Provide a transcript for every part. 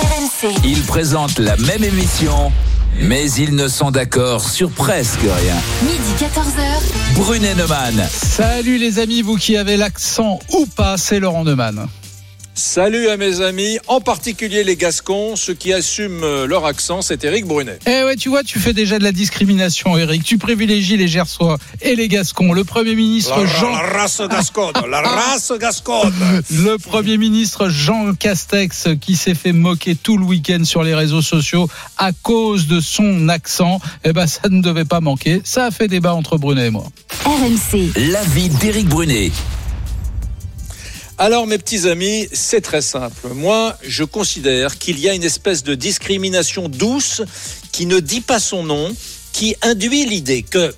RMC. Ils présentent la même émission, mais ils ne sont d'accord sur presque rien. Midi 14h. Brunet Neumann. Salut les amis, vous qui avez l'accent ou pas, c'est Laurent Neumann. Salut à mes amis, en particulier les Gascons, ceux qui assument euh, leur accent, c'est Éric Brunet. Eh ouais, tu vois, tu fais déjà de la discrimination, Eric. Tu privilégies les Gersois et les Gascons. Le Premier ministre Jean... race gasconne, la race gasconne. Le Premier ministre Jean Castex qui s'est fait moquer tout le week-end sur les réseaux sociaux à cause de son accent, eh ben ça ne devait pas manquer. Ça a fait débat entre Brunet et moi. RMC. L'avis d'Éric Brunet. Alors mes petits amis, c'est très simple. Moi, je considère qu'il y a une espèce de discrimination douce qui ne dit pas son nom, qui induit l'idée que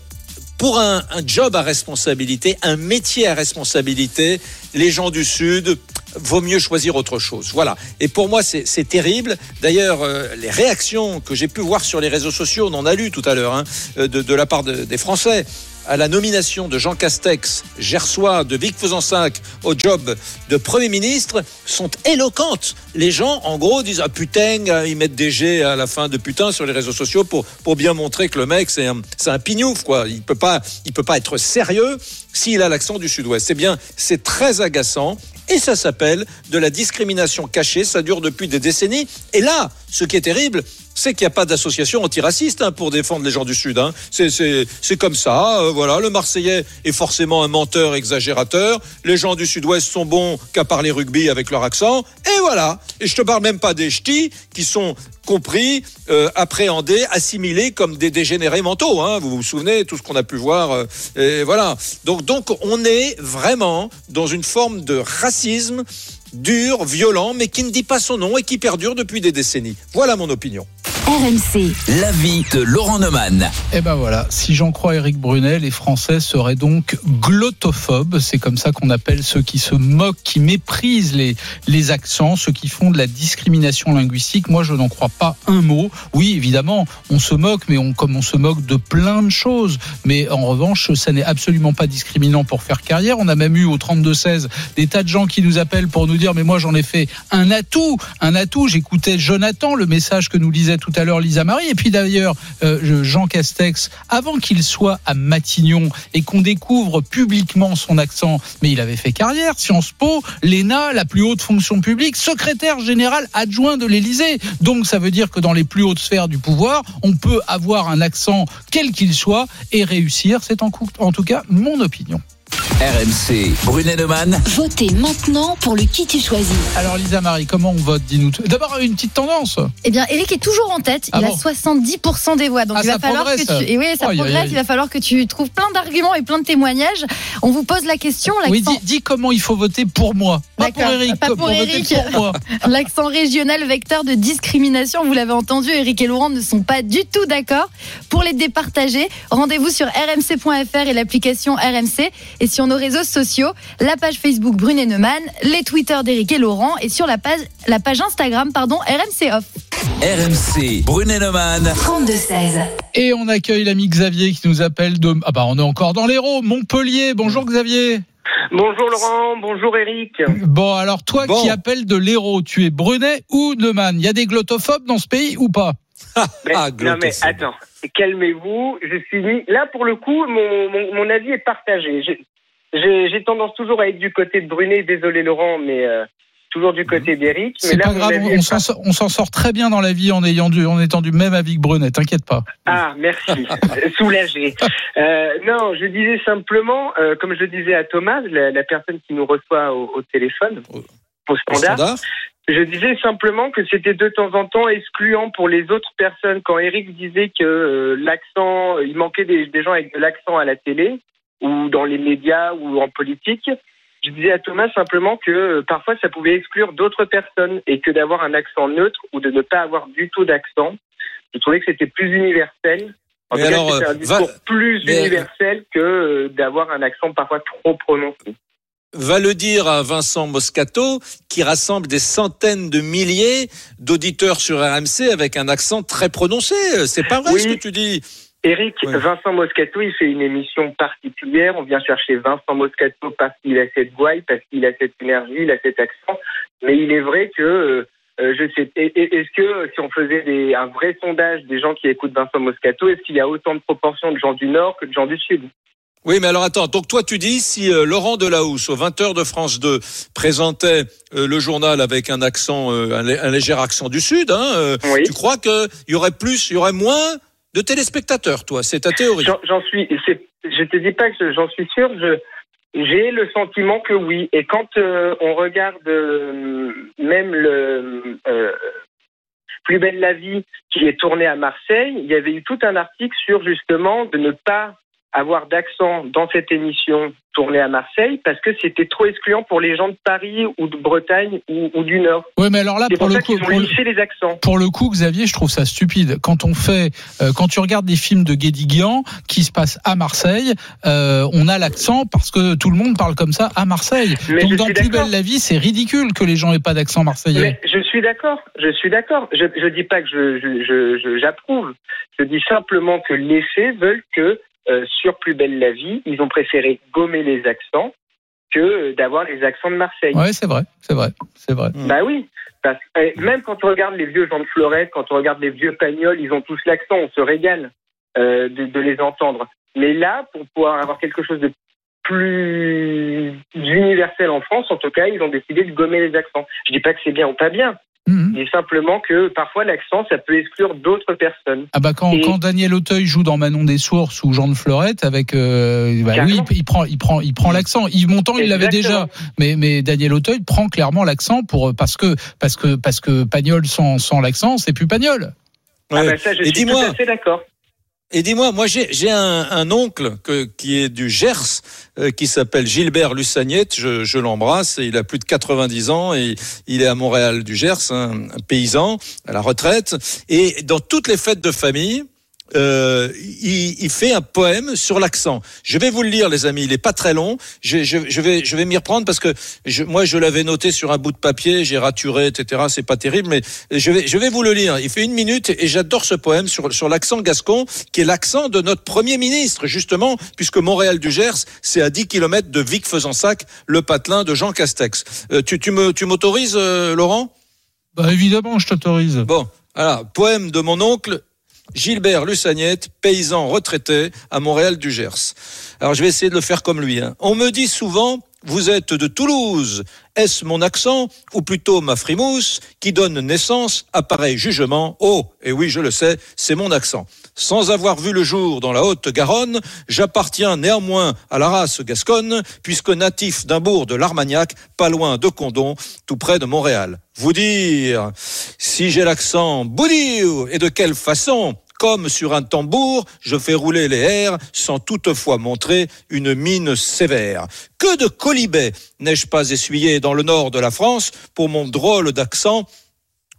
pour un, job à responsabilité, un métier à responsabilité, les gens du Sud, vaut mieux choisir autre chose. Voilà. Et pour moi, c'est terrible. D'ailleurs, euh, les réactions que j'ai pu voir sur les réseaux sociaux, on en a lu tout à l'heure, hein, euh, de, la part de- des Français à la nomination de Jean Castex, Gersois, de Vic Fezensac au job de Premier ministre sont éloquentes. Les gens, en gros, disent Ah putain, euh, ils mettent des G à la fin de putain sur les réseaux sociaux pour, pour bien montrer que le mec, c'est un, un pignouf, quoi. Il peut peut pas être sérieux s'il a l'accent du sud-ouest. C'est bien, c'est très agaçant. Et ça s'appelle de la discrimination cachée. Ça dure depuis des décennies. Et là, ce qui est terrible, c'est qu'il n'y a pas d'association antiraciste hein, pour défendre les gens du Sud. Hein. C'est, c'est, c'est comme ça. euh, voilà, le Marseillais est forcément un menteur exagérateur. Les gens du Sud-Ouest sont bons qu'à parler rugby avec leur accent. Et voilà. Et je te parle même pas des ch'tis qui sont compris, euh, appréhendés, assimilés comme des dégénérés mentaux. Hein. Vous vous souvenez tout ce qu'on a pu voir. euh, et voilà. Donc, donc, on est vraiment dans une forme de racisme dur, violent, mais qui ne dit pas son nom et qui perdure depuis des décennies. Voilà mon opinion. RMC. L'avis de Laurent Neumann. Et ben voilà, si j'en crois Eric Brunet, les Français seraient donc glottophobes. C'est comme ça qu'on appelle ceux qui se moquent, qui méprisent les, les accents, ceux qui font de la discrimination linguistique. Moi, je n'en crois pas un mot. Oui, évidemment, on se moque, mais on, comme on se moque de plein de choses. Mais en revanche, ça n'est absolument pas discriminant pour faire carrière. On a même eu au 32-16 des tas de gens qui nous appellent pour nous dire, mais moi, j'en ai fait un atout, un atout. J'écoutais Jonathan, le message que nous lisait tout à l'heure Lisa Marie. Et puis d'ailleurs, euh, je- Jean Castex, avant qu'il soit à Matignon et qu'on découvre publiquement son accent, mais il avait fait carrière, Sciences Po, l'ENA, la plus haute fonction publique, secrétaire général adjoint de l'Élysée. Donc ça veut dire que dans les plus hautes sphères du pouvoir, on peut avoir un accent quel qu'il soit et réussir. C'est en tout cas mon opinion. RMC. Brunet Neumann. Votez maintenant pour le qui tu choisis. Alors Lisa Marie, comment on vote Dis-nous. D'abord une petite tendance. Eh bien, Eric est toujours en tête. Ah il bon a 70% des voix. Donc, Ah, il va ça falloir progresse. que tu. Et oui, ça. Il va falloir que tu trouves plein d'arguments et plein de témoignages. On vous pose la question. Oui, dis, dis comment il faut voter pour moi. Pas pour. Eric, Pas pour Eric. pour moi. l'accent régional vecteur de discrimination. Vous l'avez entendu, Eric et Laurent ne sont pas du tout d'accord. Pour les départager, rendez-vous sur rmc.fr et l'application RMC. Et sur nos réseaux sociaux, la page Facebook Brunet Neumann, les Twitter d'Eric et Laurent et sur la page, la page Instagram, pardon, RMC Off. RMC. Brunet Neumann. 32-16. Et on accueille l'ami Xavier qui nous appelle de. Ah bah on est encore dans l'Hérault, Montpellier. Bonjour Xavier. Bonjour Laurent, bonjour Eric. Bon alors toi Bon. qui appelles de l'Hérault, tu es Brunet ou Neumann? Il y a des glottophobes dans ce pays ou pas? Mais- Ah, non mais attends, calmez-vous. Je suis mis là pour le coup, mon, mon, mon avis est partagé. J'ai- tendance toujours à être du côté de Brunet. Désolé Laurent, mais euh, toujours du côté d'Eric. C'est pas grave, on s'en sort, très bien dans la vie en ayant du, en étant du même avis que Brunet. T'inquiète pas. Ah, merci. Soulagé. Euh, non, je disais simplement, euh, comme je disais à Thomas, la, la personne qui nous reçoit au, au téléphone, Au- standard, standard. je disais simplement que c'était de temps en temps excluant pour les autres personnes. Quand Eric disait que euh, l'accent, il manquait des, des gens avec de l'accent à la télé ou dans les médias ou en politique, je disais à Thomas simplement que euh, parfois ça pouvait exclure d'autres personnes et que d'avoir un accent neutre ou de ne pas avoir du tout d'accent, je trouvais que c'était plus universel. En Mais tout cas, alors, c'était euh, un discours va- plus mais- universel que euh, d'avoir un accent parfois trop prononcé. va le dire à Vincent Moscato, qui rassemble des centaines de milliers d'auditeurs sur RMC avec un accent très prononcé. C'est pas vrai Oui. ce que tu dis. Eric, Ouais. Vincent Moscato, il fait une émission particulière. On vient chercher Vincent Moscato parce qu'il a cette voix, parce qu'il a cette énergie, il a cet accent. Mais il est vrai que euh, euh, je sais. Est-ce que si on faisait des, un vrai sondage des gens qui écoutent Vincent Moscato, est-ce qu'il y a autant de proportions de gens du Nord que de gens du Sud? Oui, mais alors attends. Donc toi, tu dis si euh, Laurent Delahousse aux 20h de France 2 présentait euh, le journal avec un accent, un, lé- un léger accent du Sud, hein, Oui. tu crois qu'il y aurait plus, il y aurait moins de téléspectateurs, toi C'est ta théorie. J'en suis. Je te dis pas que je- j'en suis sûr. J'ai le sentiment que oui. Et quand euh, on regarde euh, même le euh, Plus belle la vie qui est tourné à Marseille, il y avait eu tout un article sur justement de ne pas avoir d'accent dans cette émission tournée à Marseille parce que c'était trop excluant pour les gens de Paris ou de Bretagne ou, ou du Nord. Ouais, mais alors là, pour pour le coup, pour le- les accents. pour le coup, Xavier, je trouve ça stupide. Quand on fait, euh, quand tu regardes des films de Guédiguian qui se passent à Marseille, euh, on a l'accent parce que tout le monde parle comme ça à Marseille. Mais Donc dans Plus belle la vie, c'est ridicule que les gens aient pas d'accent marseillais. Mais je suis d'accord, je suis d'accord. Je ne dis pas que je, je, je- je- j'approuve. Je dis simplement que les faits veulent que euh, sur Plus belle la vie, ils ont préféré gommer les accents que d'avoir les accents de Marseille. Ouais, c'est vrai, c'est vrai, c'est vrai. Bah oui. Parce, et même quand on regarde les vieux Jean de Florette, quand on regarde les vieux Pagnols, ils ont tous l'accent, on se régale euh, de, de les entendre. Mais là, pour pouvoir avoir quelque chose de plus universel en France, en tout cas, ils ont décidé de gommer les accents. Je dis pas que c'est bien ou pas bien, Mhm. mais simplement que parfois l'accent, ça peut exclure d'autres personnes. Ah bah quand, Et- quand Daniel Auteuil joue dans Manon des Sources ou Jean de Fleurette avec euh, bah il, il prend il prend il prend l'accent Yves Montand il l'avait déjà mais mais Daniel Auteuil prend clairement l'accent pour parce que parce que parce que Pagnol sans sans l'accent c'est plus Pagnol Ah bah ça, je Et suis tout dis-moi, à fait d'accord. Et dis-moi, moi j'ai un, un oncle que, qui est du Gers, euh, qui s'appelle Gilbert Lussagnette, je, je l'embrasse, il a plus de 90 ans, et il est à Montréal du Gers, un paysan à la retraite, et dans toutes les fêtes de famille, euh, il, il fait un poème sur l'accent. Je vais vous le lire, les amis. Il est pas très long. Je, je, je vais, je vais m'y reprendre parce que je, moi, je l'avais noté sur un bout de papier. J'ai raturé, etc. C'est pas terrible, mais je vais, je vais vous le lire. Il fait une minute et j'adore ce poème sur, sur l'accent gascon, qui est l'accent de notre premier ministre, justement, puisque Montréal du Gers, c'est à 10 kilomètres de Vic-Fezensac, le patelin de Jean Castex. Euh, tu, tu m'autorises, euh, Laurent? bah évidemment je t'autorise Bon, voilà, poème de mon oncle Gilbert Lussagnette, paysan retraité à Montréal du Gers. Alors je vais essayer de le faire comme lui. hein. On me dit souvent, vous êtes de Toulouse. Est-ce mon accent, ou plutôt ma frimousse, qui donne naissance à pareil jugement? Oh, et oui, je le sais, c'est mon accent. Sans avoir vu le jour dans la Haute-Garonne, j'appartiens néanmoins à la race gasconne, puisque natif d'un bourg de l'Armagnac, pas loin de Condon, tout près de Montréal. Vous dire, si j'ai l'accent boudir, et de quelle façon comme sur un tambour, je fais rouler les airs sans toutefois montrer une mine sévère. Que de colibets n'ai-je pas essuyé dans le nord de la France pour mon drôle d'accent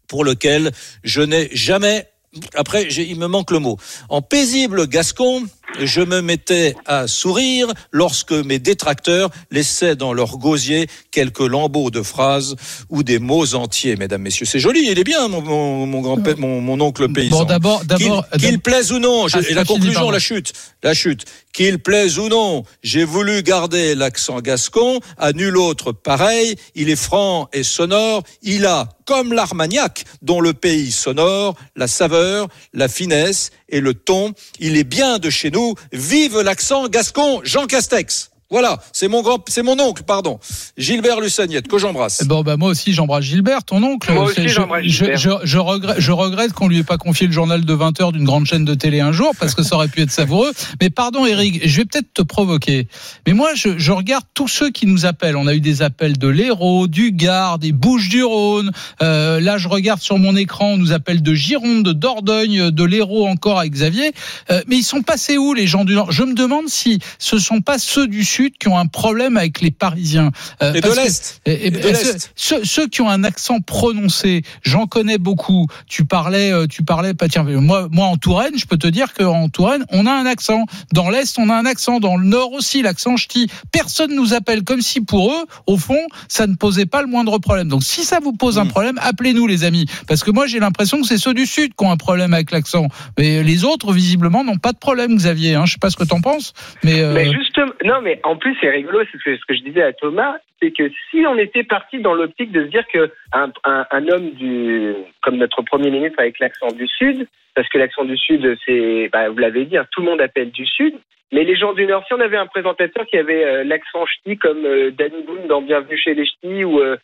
pour lequel je n'ai jamais après, il me manque le mot. En paisible gascon, je me mettais à sourire lorsque mes détracteurs laissaient dans leur gosier quelques lambeaux de phrases ou des mots entiers, mesdames, messieurs. C'est joli, il est bien, mon, mon, mon grand-père, mon, mon oncle paysan. bon d'abord d'abord Qu'il qu'il plaise ou non, je- Ah, et la conclusion, la chute, la chute. Qu'il plaise ou non, j'ai voulu garder l'accent gascon, à nul autre pareil, il est franc et sonore, il a, comme l'Armagnac, dont le pays sonore, la saveur, la finesse et le ton, il est bien de chez nous, vive l'accent gascon, Jean Castex. Voilà, c'est mon grand, c'est mon oncle, pardon, Gilbert Lussagnette, que j'embrasse. Bon, bah, moi aussi, j'embrasse Gilbert, ton oncle. Moi aussi, j'embrasse je, Gilbert. je, je regrette, je regrette qu'on lui ait pas confié le journal de 20 heures d'une grande chaîne de télé un jour, parce que ça aurait pu être savoureux. Mais pardon, Eric, je vais peut-être te provoquer. Mais moi, je, je regarde tous ceux qui nous appellent. On a eu des appels de l'Hérault, du Gard, des Bouches-du-Rhône. Euh, là, je regarde sur mon écran, on nous appelle de Gironde, de Dordogne, de l'Hérault encore avec Xavier. Euh, mais ils sont passés où, les gens du Nord? Je me demande si ce sont pas ceux du Sud qui ont un problème avec les Parisiens. Euh, Et de l'Est. et- ceux, ceux- ceux qui ont un accent prononcé, j'en connais beaucoup. Tu parlais, euh, tu parlais, pas tiens, moi, moi en Touraine, je peux te dire qu'en Touraine, on a un accent. Dans l'Est, on a un accent. Dans le Nord aussi, l'accent ch'ti. Personne nous appelle comme si pour eux, au fond, ça ne posait pas le moindre problème. Donc si ça vous pose un Mm. problème, appelez-nous les amis, parce que moi j'ai l'impression que c'est ceux du Sud qui ont un problème avec l'accent. Mais les autres, visiblement, n'ont pas de problème, Xavier. Hein. Je sais pas ce que t'en penses, mais, euh, Mais justement, non, mais en en plus, c'est rigolo, c'est ce que, je disais à Thomas, c'est que si on était parti dans l'optique de se dire que un, homme du, comme notre premier ministre avec l'accent du Sud, parce que l'accent du Sud, c'est, bah, vous l'avez dit, hein, tout le monde appelle du Sud, mais les gens du Nord, si on avait un présentateur qui avait euh, l'accent ch'ti comme euh, Danny Boone dans Bienvenue chez les ch'tis ou, euh,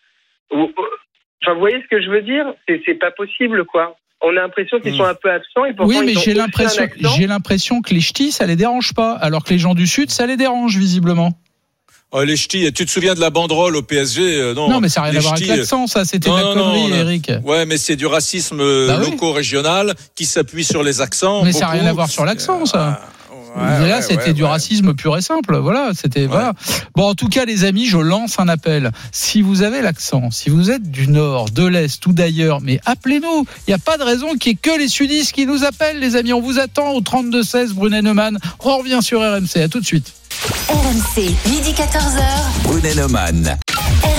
enfin, vous voyez ce que je veux dire? C'est pas possible, quoi. On a l'impression qu'ils Mm. sont un peu absents et pourtant Oui, mais ils ont j'ai l'impression, accent. j'ai l'impression que les ch'tis, ça les dérange pas, alors que les gens du Sud, ça les dérange visiblement. Oh, les ch'tis, tu te souviens de la banderole au PSG euh, non, Non, mais ça n'a rien les à voir avec ch'tis, l'accent, ça. C'était la non, non, connerie, Eric. Ouais, mais c'est du racisme euh, Bah oui. loco-régional qui s'appuie sur les accents. Mais ça n'a rien à voir sur l'accent, ça. Ouais, là, ouais, c'était ouais, du ouais. racisme pur et simple. Voilà, c'était voilà. Bon, en tout cas, les amis, je lance un appel. Si vous avez l'accent, si vous êtes du nord, de l'est ou d'ailleurs, mais appelez-nous. Il n'y a pas de raison qu'il n'y ait que les sudistes qui nous appellent, les amis. On vous attend au 32 16 Brunet Neumann. On revient sur RMC. À tout de suite. RMC, midi 14h. Brunet Neumann.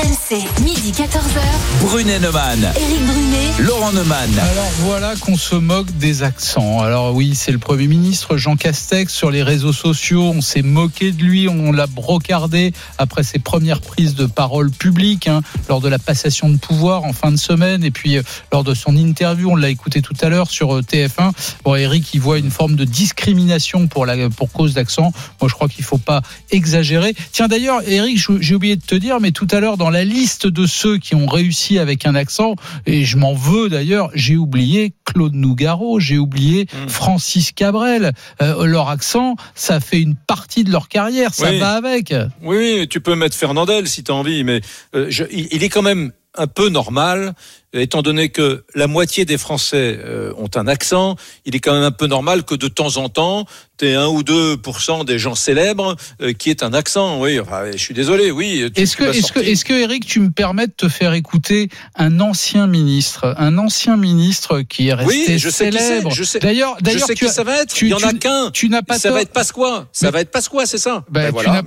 RMC, midi 14h. Brunet Neumann. Éric Brunet. Laurent Neumann. Alors voilà qu'on se moque des accents. Alors oui, c'est le Premier ministre Jean Castex sur les réseaux sociaux. On s'est moqué de lui, on l'a brocardé après ses premières prises de parole publiques hein, lors de la passation de pouvoir en fin de semaine et puis euh, lors de son interview, on l'a écouté tout à l'heure sur euh, TF1. Bon, Eric, il voit une forme de discrimination pour la pour cause d'accent. Moi, je crois qu'il faut pas exagérer. Tiens d'ailleurs, Eric, je- j'ai oublié de te dire, mais tout à l'heure dans la liste de ceux qui ont réussi avec un accent, et je m'en veux d'ailleurs, j'ai oublié Claude Nougaro, j'ai oublié Mm. Francis Cabrel. Euh, leur accent, ça fait une partie de leur carrière, ça Oui. va avec. Oui, oui, tu peux mettre Fernandel si tu as envie, mais euh, je- il, il est quand même un peu normal, euh, étant donné que la moitié des Français euh, ont un accent, il est quand même un peu normal que de temps en temps, tu aies 1 ou 2% des gens célèbres euh, qui aient un accent. Oui, enfin, je suis désolé, oui. Est-ce que, est-ce que, est-ce que, Eric, tu me permets de te faire écouter un ancien ministre, un ancien ministre qui est resté Oui, je sais célèbre. D'ailleurs, d'ailleurs, sais tu qui ça va être. tu- il y en a qu'un. tu n'as pas Ça tort. va être Pasqua. Ça Mais- va être Pasqua, c'est ça. Ben, Ben voilà,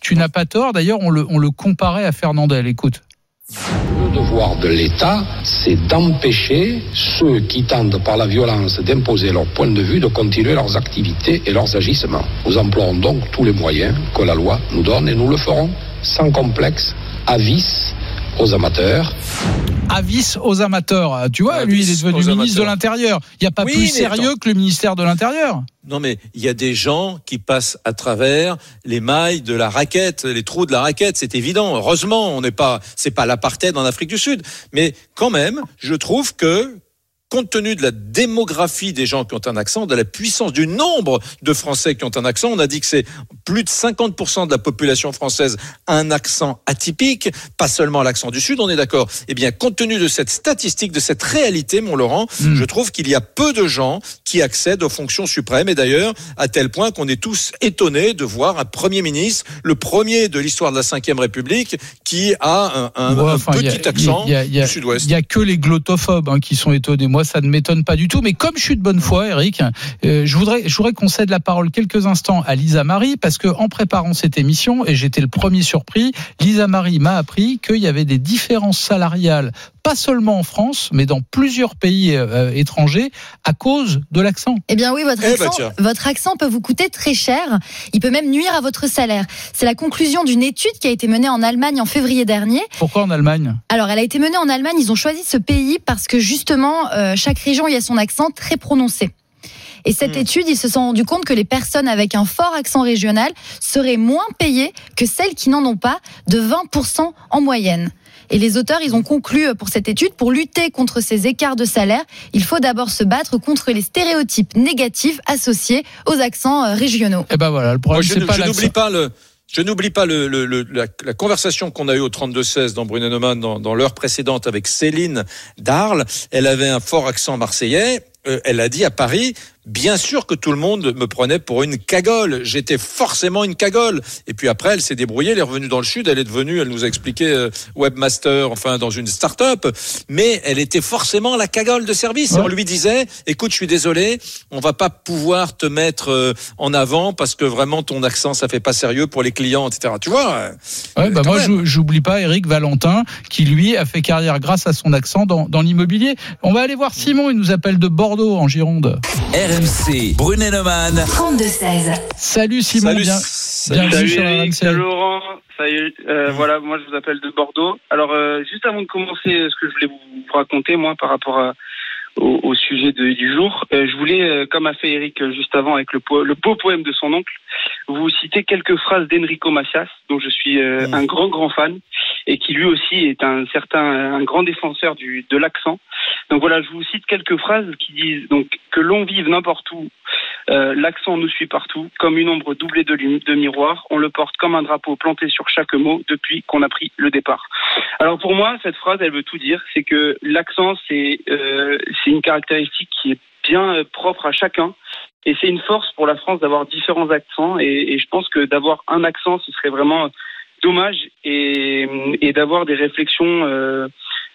tu n'as pas tort. D'ailleurs, on le, on le comparait à Fernandel. Écoute. Le devoir de l'État, c'est d'empêcher ceux qui tentent par la violence d'imposer leur point de vue de continuer leurs activités et leurs agissements. Nous emploierons donc tous les moyens que la loi nous donne et nous le ferons sans complexe, vice, aux amateurs. Avis aux amateurs. Tu vois, Avis lui, il est devenu ministre de l'Intérieur. Il n'y a pas Oui, plus sérieux que le ministère de l'Intérieur. Non, mais il y a des gens qui passent à travers les mailles de la raquette, les trous de la raquette. C'est évident. Heureusement, on n'est pas, c'est pas l'apartheid en Afrique du Sud. Mais quand même, je trouve que, compte tenu de la démographie des gens qui ont un accent, de la puissance du nombre de Français qui ont un accent, on a dit que c'est plus de 50% de la population française a un accent atypique, pas seulement l'accent du Sud, on est d'accord. Eh bien, compte tenu de cette statistique, de cette réalité, mon Laurent, Mm. je trouve qu'il y a peu de gens qui accèdent aux fonctions suprêmes. Et d'ailleurs, à tel point qu'on est tous étonnés de voir un Premier ministre, le premier de l'histoire de la Ve République, qui a un, un- Ouais, un enfin, il y a- petit accent a- du Sud-Ouest. Il y a que les glottophobes hein, qui sont étonnés. Moi, ça ne m'étonne pas du tout. Mais comme je suis de bonne foi, Eric, euh, je voudrais, je voudrais qu'on cède la parole quelques instants à Lisa Marie parce que en préparant cette émission, et j'étais le premier surpris, Lisa Marie m'a appris qu'il y avait des différences salariales, pas seulement en France, mais dans plusieurs pays euh, étrangers, à cause de l'accent. Eh bien oui, votre Eh bah accent, votre accent peut vous coûter très cher. Il peut même nuire à votre salaire. C'est la conclusion d'une étude qui a été menée en Allemagne en février dernier. Pourquoi en Allemagne? Alors, elle a été menée en Allemagne. Ils ont choisi ce pays parce que justement, euh, chaque région y a son accent très prononcé. Et cette Hmm. étude, ils se sont rendus compte que les personnes avec un fort accent régional seraient moins payées que celles qui n'en ont pas, de 20% en moyenne. Et les auteurs, ils ont conclu euh, pour cette étude, pour lutter contre ces écarts de salaire, il faut d'abord se battre contre les stéréotypes négatifs associés aux accents euh, régionaux. Eh ben voilà, le Moi, problème je pas je l'accent. n'oublie pas le. Je n'oublie pas le, le- le- la, conversation qu'on a eue au 32-16 dans Brunet Neumann dans, dans l'heure précédente avec Céline Darles. Elle avait un fort accent marseillais. Euh, elle a dit à Paris, bien sûr que tout le monde me prenait pour une cagole. J'étais forcément une cagole. Et puis après, elle s'est débrouillée. Elle est revenue dans le sud. Elle est devenue, elle nous a expliqué, euh, webmaster, enfin dans une start-up. Mais elle était forcément la cagole de service. Et on lui disait, écoute, je suis désolé, on va pas pouvoir te mettre euh, en avant parce que vraiment ton accent, ça fait pas sérieux pour les clients, etc. Tu vois euh, Ouais, bah moi, j'oublie pas Eric Valentin, qui lui a fait carrière grâce à son accent dans, dans l'immobilier. On va aller voir Simon, il nous appelle de Bordeaux, en Gironde. RMC, Brunet Neumann. 32-16. Salut Simon, Salut, bien- Bienvenue Salut sur Eric, RMC. salut Laurent. Salut, euh, Voilà, moi je vous appelle de Bordeaux. Alors, euh, juste avant de commencer, euh, ce que je voulais vous raconter, moi, par rapport à- au, au sujet de- du jour, euh, je voulais, euh, comme a fait Eric euh, juste avant avec le, po- le beau poème de son oncle, vous citer quelques phrases d'Enrico Macias, dont je suis euh, Mm. un grand, grand fan, et qui lui aussi est un certain, un grand défenseur du, de l'accent. Donc voilà, je vous cite quelques phrases qui disent donc que l'on vive n'importe où, euh, l'accent nous suit partout, comme une ombre doublée de, de miroir. On le porte comme un drapeau planté sur chaque mot depuis qu'on a pris le départ. Alors pour moi, cette phrase, elle veut tout dire. C'est que l'accent, c'est euh, une caractéristique qui est bien euh, propre à chacun. Et c'est une force pour la France d'avoir différents accents. Et, je pense que d'avoir un accent, ce serait vraiment dommage. Et, d'avoir des réflexions euh,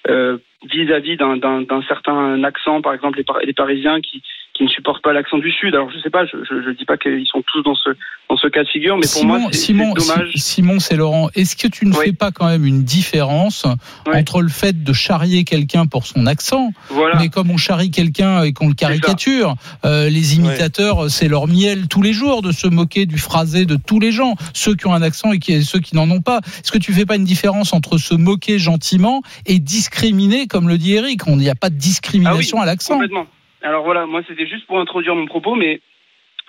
euh, vis-à-vis d'un- certain accent, par exemple les, les Parisiens qui, qui ne supportent pas l'accent du Sud. Alors je sais pas, je je, je dis pas qu'ils sont tous dans ce dans ce cas de figure, mais pour Simon, moi c'est dommage. Si- Simon, c'est Laurent. Est-ce que tu ne Oui. fais pas quand même une différence Oui. entre le fait de charrier quelqu'un pour son accent, Voilà. mais comme on charrie quelqu'un et qu'on le caricature, euh, les imitateurs, c'est leur miel tous les jours de se moquer du phrasé de tous les gens, ceux qui ont un accent et qui, ceux qui n'en ont pas. Est-ce que tu fais pas une différence entre se moquer gentiment et discriminer, comme le dit Eric? On n'y a pas de discrimination à l'accent. Complètement. Alors voilà, moi c'était juste pour introduire mon propos, mais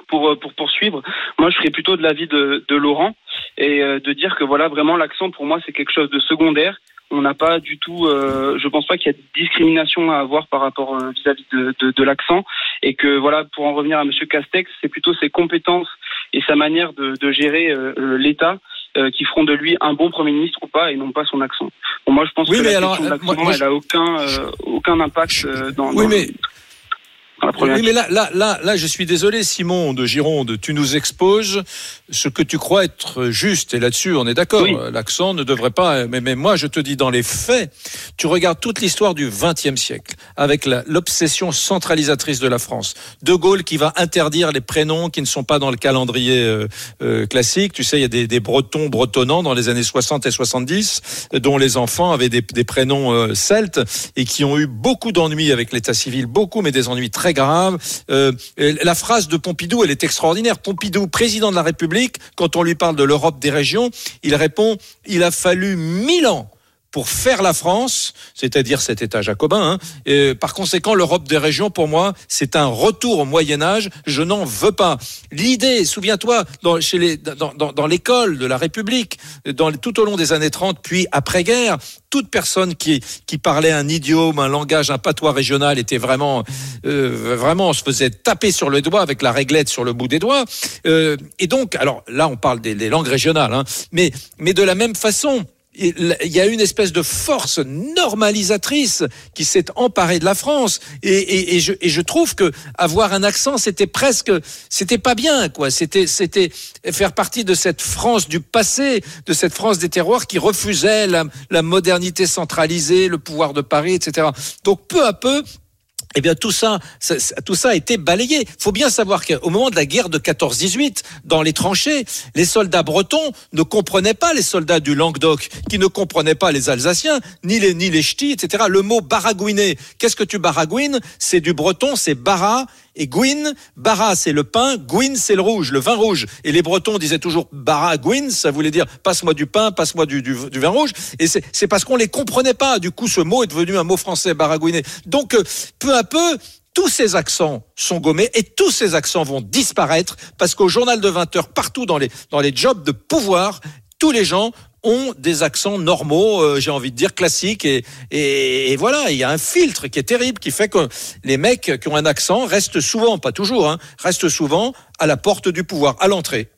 pour euh, pour poursuivre, moi je serais plutôt de l'avis de, de Laurent et euh, de dire que voilà vraiment l'accent pour moi c'est quelque chose de secondaire. On n'a pas du tout, euh, je pense pas qu'il y a de discrimination à avoir par rapport euh, vis-à-vis de, de, de l'accent et que voilà pour en revenir à Monsieur Castex, c'est plutôt ses compétences et sa manière de, de gérer euh, l'État euh, qui feront de lui un bon premier ministre ou pas et non pas son accent. Bon, moi je pense Oui, que mais la alors, question de l'accent moi- moi, elle a aucun euh, aucun impact euh, dans, Oui, dans- mais Oui, mais là, là, là, là, je suis désolé, Simon de Gironde, tu nous exposes ce que tu crois être juste, et là-dessus, on est d'accord. Oui. L'accent ne devrait pas. Mais, mais moi, je te dis, dans les faits, tu regardes toute l'histoire du XXe siècle, avec l'obsession centralisatrice de la France. De Gaulle qui va interdire les prénoms qui ne sont pas dans le calendrier euh, euh, classique. Tu sais, il y a des, des Bretons bretonnants dans les années 60 et 70, euh, dont les enfants avaient des, des prénoms euh, celtes et qui ont eu beaucoup d'ennuis avec l'état civil, beaucoup, mais des ennuis très Euh, la phrase de Pompidou, elle est extraordinaire. Pompidou, président de la République, quand on lui parle de l'Europe des régions, il répond il a fallu mille ans pour faire la France, c'est-à-dire cet État jacobin. Hein. Et par conséquent, l'Europe des régions, pour moi, c'est un retour au Moyen Âge. Je n'en veux pas. L'idée, souviens-toi, dans, chez les, dans, dans, dans l'école de la République, dans, tout au long des années 30, puis après-guerre, toute personne qui, qui parlait un idiome, un langage, un patois régional était vraiment, euh, vraiment, on se faisait taper sur le doigt avec la réglette sur le bout des doigts. Euh, et donc, alors là, on parle des, des langues régionales, hein, mais, mais de la même façon, il y a une espèce de force normalisatrice qui s'est emparée de la France. Et, je, trouve que avoir un accent c'était presque c'était pas bien quoi. C'était c'était faire partie de cette France du passé de cette France des terroirs qui refusait la modernité centralisée le pouvoir de Paris etc donc peu à peu eh bien, tout ça, tout ça a été balayé. faut bien savoir qu'au moment de la guerre de 14-18, dans les tranchées, les soldats bretons ne comprenaient pas les soldats du Languedoc, qui ne comprenaient pas les Alsaciens, ni les, ni etc. Le mot baragouiner, qu'est-ce que tu baragouines? C'est du breton, c'est bara et gouine. Bara, c'est le pain, gouine, c'est le rouge, le vin rouge. Et les bretons disaient toujours bara, gouine, ça voulait dire passe-moi du pain, passe-moi du, vin rouge. Et c'est parce qu'on les comprenait pas. Du coup, ce mot est devenu un mot français, baragouiner. Donc, euh, peu à peu, tous ces accents sont gommés et tous ces accents vont disparaître parce qu'au journal de 20 heures, partout dans les jobs de pouvoir, tous les gens ont des accents normaux, euh, j'ai envie de dire classiques, et, et, et voilà, il y a un filtre qui est terrible, qui fait que les mecs qui ont un accent restent souvent, pas toujours, hein, restent souvent à la porte du pouvoir, à l'entrée.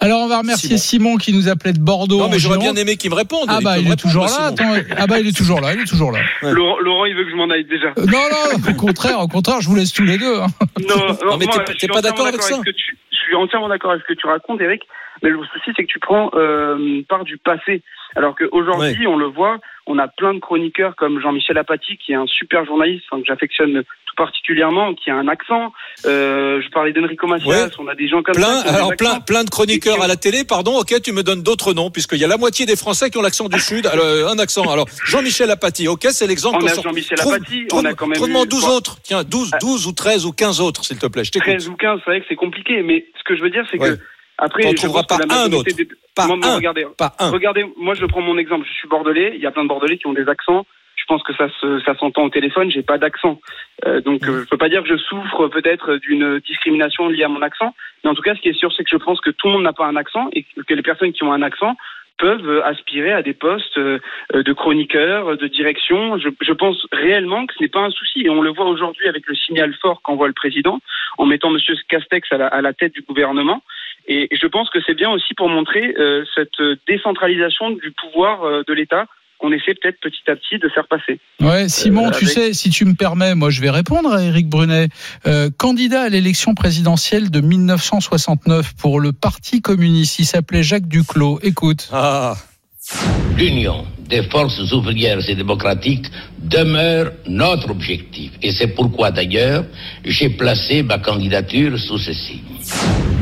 Alors on va remercier Simon, qui nous appelait de Bordeaux. Non, mais j'aurais bien aimé qu'il me réponde. Ah bah il est toujours là. Attends, ah bah il est toujours là. Il est toujours là. Laurent, Laurent, il veut que je m'en aille déjà. Euh, Non non, au contraire, au contraire, je vous laisse tous les deux. hein. Non, non, mais moi, t'es- pas d'accord avec ça ce que tu- Je suis entièrement d'accord avec ce que tu racontes, Eric. Mais le souci, c'est que tu prends euh, part du passé. Alors qu'aujourd'hui, on le voit, on a plein de chroniqueurs comme Jean-Michel Apathy, qui est un super journaliste enfin, que j'affectionne tout particulièrement, qui a un accent. Euh, je parlais d'Enrico Macias, Ouais. on a des gens comme Plein, ça. alors plein, plein de chroniqueurs à la télé, pardon, ok, tu me donnes d'autres noms, puisqu'il y a la moitié des Français qui ont l'accent du Sud, alors, un accent. Alors, Jean-Michel Apathy, ok, c'est l'exemple. On a. Jean-Michel Apathy, on a quand même eu- 12 bon. autres. Tiens, 12, 12 ou 13 ou 15 autres, s'il te plaît, je t'écoute. 13 ou 15, c'est vrai que c'est compliqué, mais ce que je veux dire, c'est Ouais. que Après, trouveras pense que pas un autre. des- Pas Moi, un. regardez, Pas un. regardez, moi je prends mon exemple. Je suis bordelais. Il y a plein de bordelais qui ont des accents. Je pense que ça se, ça s'entend au téléphone. J'ai pas d'accent, Euh, donc euh, je peux pas dire que je souffre peut-être d'une discrimination liée à mon accent. Mais en tout cas, ce qui est sûr, c'est que je pense que tout le monde n'a pas un accent et que les personnes qui ont un accent peuvent euh, aspirer à des postes euh, de chroniqueurs, de direction. Je, je pense réellement que ce n'est pas un souci. Et on le voit aujourd'hui avec le signal fort qu'envoie le président en mettant Monsieur Castex à la, à la tête du gouvernement. Et je pense que c'est bien aussi pour montrer euh, cette décentralisation du pouvoir euh, de l'État qu'on essaie peut-être petit à petit de faire passer. Ouais, Simon, Euh, tu avec- sais, si tu me permets, moi je vais répondre à Éric Brunet. Euh, candidat à l'élection présidentielle de 1969 pour le Parti communiste, il s'appelait Jacques Duclos. Écoute. Ah. L'union des forces ouvrières et démocratiques demeure notre objectif. Et c'est pourquoi d'ailleurs j'ai placé ma candidature sous ce signe.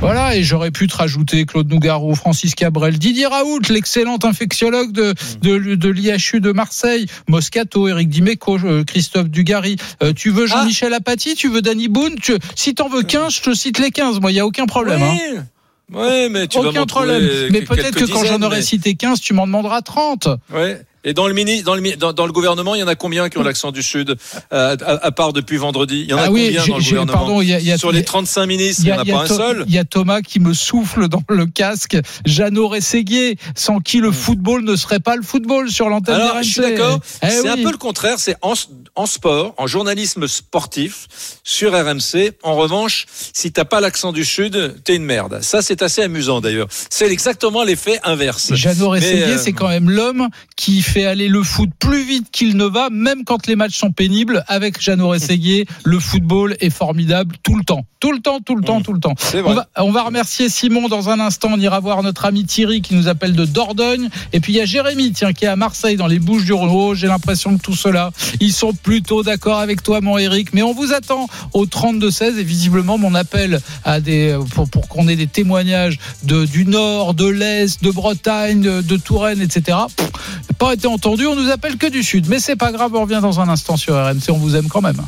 Voilà, et j'aurais pu te rajouter Claude Nougaro, Francis Cabrel, Didier Raoult, l'excellent infectiologue de, de, de l'IHU de Marseille, Moscato, Éric Dimeco, euh, Christophe Dugarry. Euh, tu veux Jean-Michel Apathy, tu veux Danny Boone tu, Si t'en veux 15, je te cite les 15, moi, il n'y a aucun problème. Oui. hein. Ouais, mais tu vas Aucun trouver problème. Mais peut-être que quand j'en dizaines, aurai mais- cité 15, tu m'en demanderas 30. Ouais. Et dans le mini, dans le dans, dans le gouvernement, il y en a combien qui ont l'accent du sud, euh, à, à part depuis vendredi? Il y en a Ah oui, combien dans le gouvernement? pardon, y a- y a- Sur les 35 ministres, Il n'y en a, y a pas un seul? il y a Thomas qui me souffle dans le casque. Jeannot Rességuier, sans qui le football ne serait pas le football sur l'antenne Hmm. Alors, RMC. je suis d'accord. Eh c'est un peu le contraire. C'est en, en sport, en journalisme sportif, sur RMC. En revanche, si t'as pas l'accent du sud, t'es une merde. Ça, c'est assez amusant d'ailleurs. C'est exactement l'effet inverse. Jeannot Rességuier, euh, c'est quand même l'homme qui fait aller le foot plus vite qu'il ne va, même quand les matchs sont pénibles. Avec Jeannot Rességuier, le football est formidable tout le temps. Tout le temps, tout le temps, tout le temps. On va, on va remercier Simon dans un instant. On ira voir notre ami Thierry qui nous appelle de Dordogne. Et puis il y a Jérémy, tiens, qui est à Marseille dans les Bouches du Rhône. Oh, J'ai l'impression que tout cela, ils sont plutôt d'accord avec toi, mon Eric. Mais on vous attend au 32-16 et visiblement mon appel à des, pour, pour qu'on ait des témoignages de, du Nord, de l'Est, de Bretagne, de, de Touraine, etc. Pff, n'a pas été entendu. On nous appelle que du Sud. Mais c'est pas grave. On revient dans un instant sur RMC. On vous aime quand même.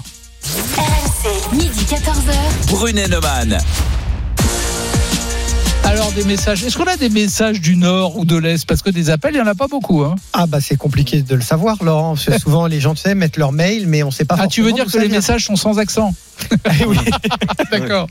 RMC, midi 14h. Brunet Neumann. Alors des messages. Est-ce qu'on a des messages du Nord ou de l'Est? Parce que des appels, il y en a pas beaucoup. Hein. Ah bah c'est compliqué de le savoir, Laurent. Parce que souvent les gens tu sais mettent leur mail, mais on sait pas. Ah, tu veux dire que les vient. messages sont sans accent? Eh oui. D'accord.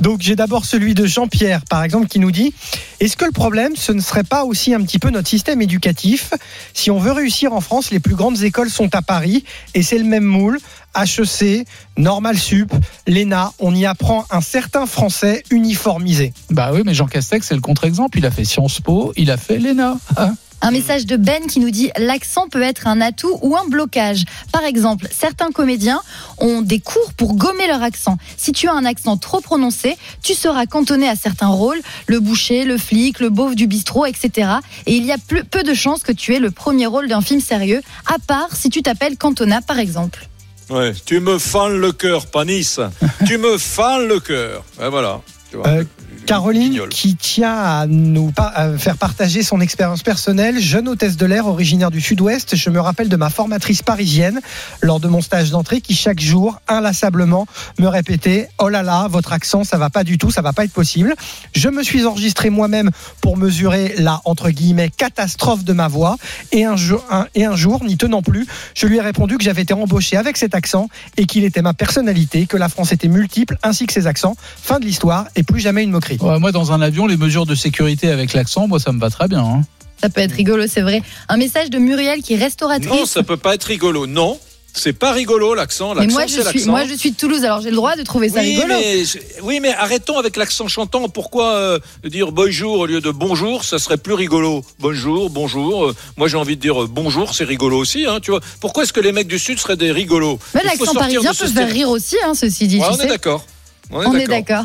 Donc j'ai d'abord celui de Jean-Pierre, par exemple, qui nous dit Est-ce que le problème, ce ne serait pas aussi un petit peu notre système éducatif? Si on veut réussir en France, les plus grandes écoles sont à Paris et c'est le même moule. HEC, Normal Sup, l'ENA, on y apprend un certain français uniformisé. Bah oui, mais Jean Castex, c'est le contre-exemple. Il a fait Sciences Po, il a fait l'ENA. Hein Un message de Ben qui nous dit l'accent peut être un atout ou un blocage. Par exemple, certains comédiens ont des cours pour gommer leur accent. Si tu as un accent trop prononcé, tu seras cantonné à certains rôles, le boucher, le flic, le beauf du bistrot, etc. Et il y a plus- peu de chances que tu aies le premier rôle d'un film sérieux, à part si tu t'appelles Cantona par exemple. Ouais, tu me fends le cœur, Panis. tu me fends le cœur. Ouais, voilà. Tu vois, Euh, Caroline, qui tient à nous à faire partager son expérience personnelle, jeune hôtesse de l'air originaire du sud-ouest, je me rappelle de ma formatrice parisienne lors de mon stage d'entrée qui chaque jour, inlassablement, me répétait Oh là là, votre accent, ça va pas du tout, ça va pas être possible. Je me suis enregistré moi-même pour mesurer la entre guillemets catastrophe de ma voix et un, jour, un- et un jour, n'y tenant plus, je lui ai répondu que j'avais été embauché avec cet accent et qu'il était ma personnalité, que la France était multiple ainsi que ses accents. Fin de l'histoire et plus jamais une moquerie. Ouais, moi, dans un avion, les mesures de sécurité avec l'accent, moi, ça me va très bien. hein. Ça peut être rigolo, c'est vrai. Un message de Muriel qui est restauratrice. Non, ça peut pas être rigolo. Non, c'est pas rigolo l'accent. mais moi je, suis, moi je suis de Toulouse, alors j'ai le droit de trouver ça oui, rigolo. mais, oui, mais arrêtons avec l'accent chantant. Pourquoi euh, dire bonjour au lieu de bonjour Ça serait plus rigolo. Bonjour, bonjour. Euh, moi, j'ai envie de dire euh, bonjour, c'est rigolo aussi. Hein, tu vois. Pourquoi est-ce que les mecs du Sud seraient des rigolos? L'accent parisien peut faire rire aussi, hein, ceci dit. Ouais, tu on sais. est d'accord. On est d'accord.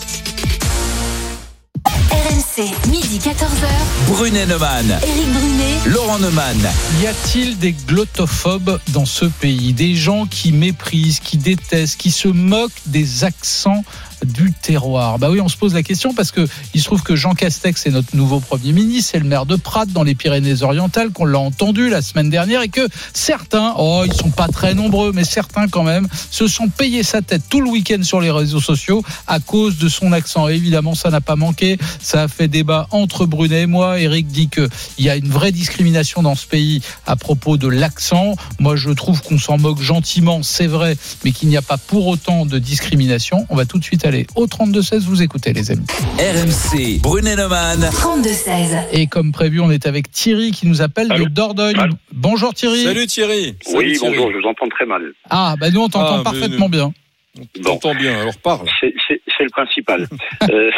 RMC, midi 14h. Brunet Neumann, Éric Brunet. Laurent Neumann. Y a-t-il des glottophobes dans ce pays? Des gens qui méprisent, qui détestent, qui se moquent des accents du terroir? Bah oui, on se pose la question parce que il se trouve que Jean Castex est notre nouveau Premier ministre, c'est le maire de Prat dans les Pyrénées-Orientales, qu'on l'a entendu la semaine dernière et que certains, oh ils sont pas très nombreux, mais certains quand même, se sont payés sa tête tout le week-end sur les réseaux sociaux à cause de son accent. Et évidemment, ça n'a pas manqué, ça a fait débat entre Brunet et moi. Eric dit que il y a une vraie discrimination dans ce pays à propos de l'accent. Moi, je trouve qu'on s'en moque gentiment, c'est vrai, mais qu'il n'y a pas pour autant de discrimination. On va tout de suite aller au 32-16, vous écoutez les amis. RMC, Brunet Neumann. 32-16. Et comme prévu, on est avec Thierry qui nous appelle Allô de Dordogne. Allô Bonjour Thierry. Salut Thierry. Oui, Thierry. bonjour, je vous entends très mal. Ah, bah nous on t'entend Ah, parfaitement bien. On t'entend bien, alors parle. C'est le principal. euh,